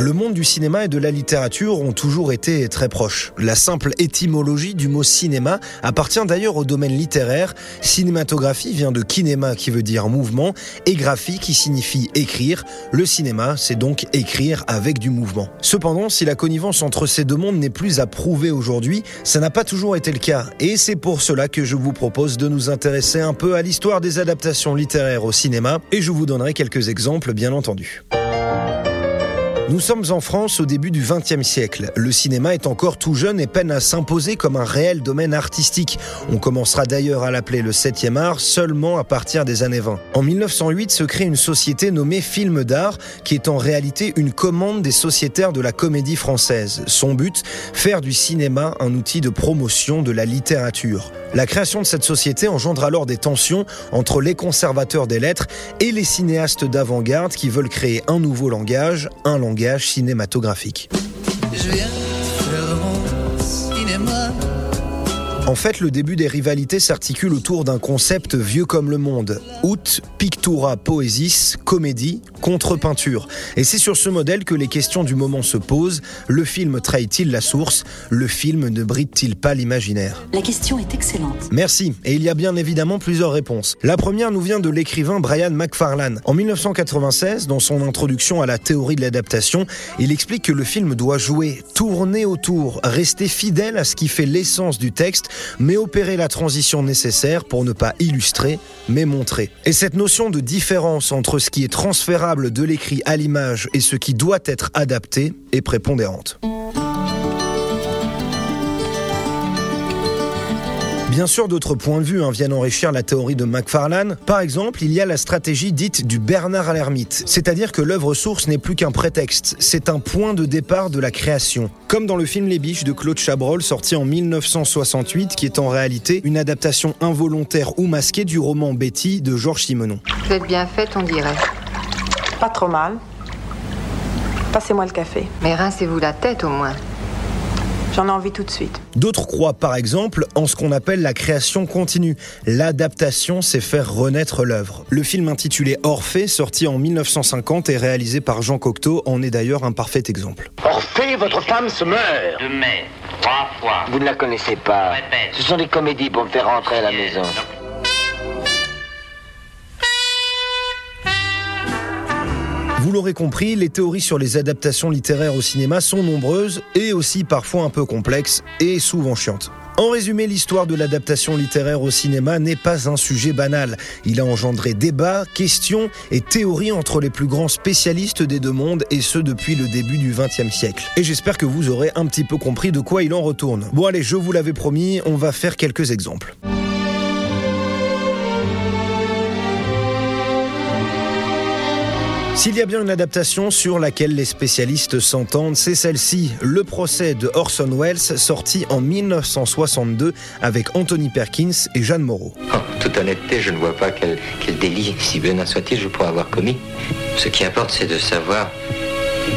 Le monde du cinéma et de la littérature ont toujours été très proches. La simple étymologie du mot cinéma appartient d'ailleurs au domaine littéraire. Cinématographie vient de kinéma qui veut dire mouvement et graphie qui signifie écrire. Le cinéma, c'est donc écrire avec du mouvement. Cependant, si la connivence entre ces deux mondes n'est plus à prouver aujourd'hui, ça n'a pas toujours été le cas. Et c'est pour cela que je vous propose de nous intéresser un peu à l'histoire des adaptations littéraires au cinéma et je vous donnerai quelques exemples bien entendu. Nous sommes en France au début du XXe siècle. Le cinéma est encore tout jeune et peine à s'imposer comme un réel domaine artistique. On commencera d'ailleurs à l'appeler le 7e art seulement à partir des années 20. En 1908 se crée une société nommée Film d'art qui est en réalité une commande des sociétaires de la comédie française. Son but, faire du cinéma un outil de promotion de la littérature. La création de cette société engendre alors des tensions entre les conservateurs des lettres et les cinéastes d'avant-garde qui veulent créer un nouveau langage, un langage cinématographique. En fait, le début des rivalités s'articule autour d'un concept vieux comme le monde. Ut pictura poesis, comédie, contre peinture. Et c'est sur ce modèle que les questions du moment se posent. Le film trahit-il la source? Le film ne bride-t-il pas l'imaginaire? La question est excellente. Merci. Et il y a bien évidemment plusieurs réponses. La première nous vient de l'écrivain Brian McFarlane. En 1996, dans son introduction à la théorie de l'adaptation, il explique que le film doit jouer, tourner autour, rester fidèle à ce qui fait l'essence du texte mais opérer la transition nécessaire pour ne pas illustrer, mais montrer. Et cette notion de différence entre ce qui est transférable de l'écrit à l'image et ce qui doit être adapté est prépondérante. Bien sûr, d'autres points de vue hein, viennent enrichir la théorie de Macfarlane. Par exemple, il y a la stratégie dite du Bernard à l'ermite, c'est-à-dire que l'œuvre source n'est plus qu'un prétexte, c'est un point de départ de la création. Comme dans le film Les Biches de Claude Chabrol, sorti en 1968, qui est en réalité une adaptation involontaire ou masquée du roman Betty de Georges Simenon. Vous êtes bien faite, on dirait. Pas trop mal. Passez-moi le café. Mais rincez-vous la tête au moins. J'en ai envie tout de suite. D'autres croient par exemple en ce qu'on appelle la création continue. L'adaptation, c'est faire renaître l'œuvre. Le film intitulé Orphée, sorti en 1950 et réalisé par Jean Cocteau, en est d'ailleurs un parfait exemple. Orphée, votre femme se meurt De mai, trois fois. Vous ne la connaissez pas. Répète. Ce sont des comédies pour me faire rentrer à la maison. Vous l'aurez compris, les théories sur les adaptations littéraires au cinéma sont nombreuses et aussi parfois un peu complexes et souvent chiantes. En résumé, l'histoire de l'adaptation littéraire au cinéma n'est pas un sujet banal. Il a engendré débats, questions et théories entre les plus grands spécialistes des deux mondes et ce depuis le début du XXe siècle. Et j'espère que vous aurez un petit peu compris de quoi il en retourne. Bon allez, je vous l'avais promis, on va faire quelques exemples. S'il y a bien une adaptation sur laquelle les spécialistes s'entendent, c'est celle-ci, Le procès de Orson Welles, sorti en 1962 avec Anthony Perkins et Jeanne Moreau. En toute honnêteté, je ne vois pas quel, quel délit, si bénin soit-il, je pourrais avoir commis. Ce qui importe, c'est de savoir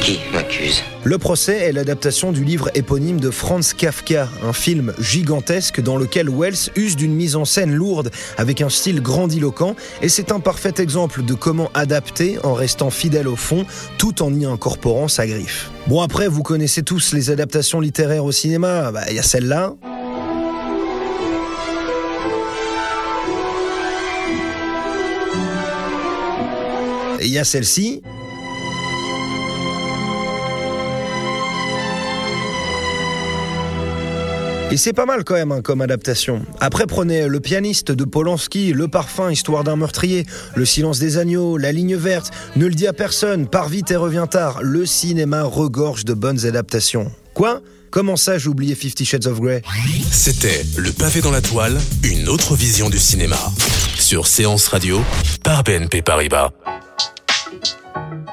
qui m'accuse. Le procès est l'adaptation du livre éponyme de Franz Kafka, un film gigantesque dans lequel Wells use d'une mise en scène lourde avec un style grandiloquent et c'est un parfait exemple de comment adapter en restant fidèle au fond tout en y incorporant sa griffe. Bon après, vous connaissez tous les adaptations littéraires au cinéma, Bah, il y a celle-là. Il y a celle-ci. Et c'est pas mal quand même hein, comme adaptation. Après, prenez Le pianiste de Polanski, Le parfum, Histoire d'un meurtrier, Le silence des agneaux, La ligne verte, Ne le dis à personne, Pars vite et reviens tard. Le cinéma regorge de bonnes adaptations. Quoi? Comment ça, j'ai oublié Fifty Shades of Grey? C'était Le pavé dans la toile, une autre vision du cinéma. Sur Séance Radio, par BNP Paribas.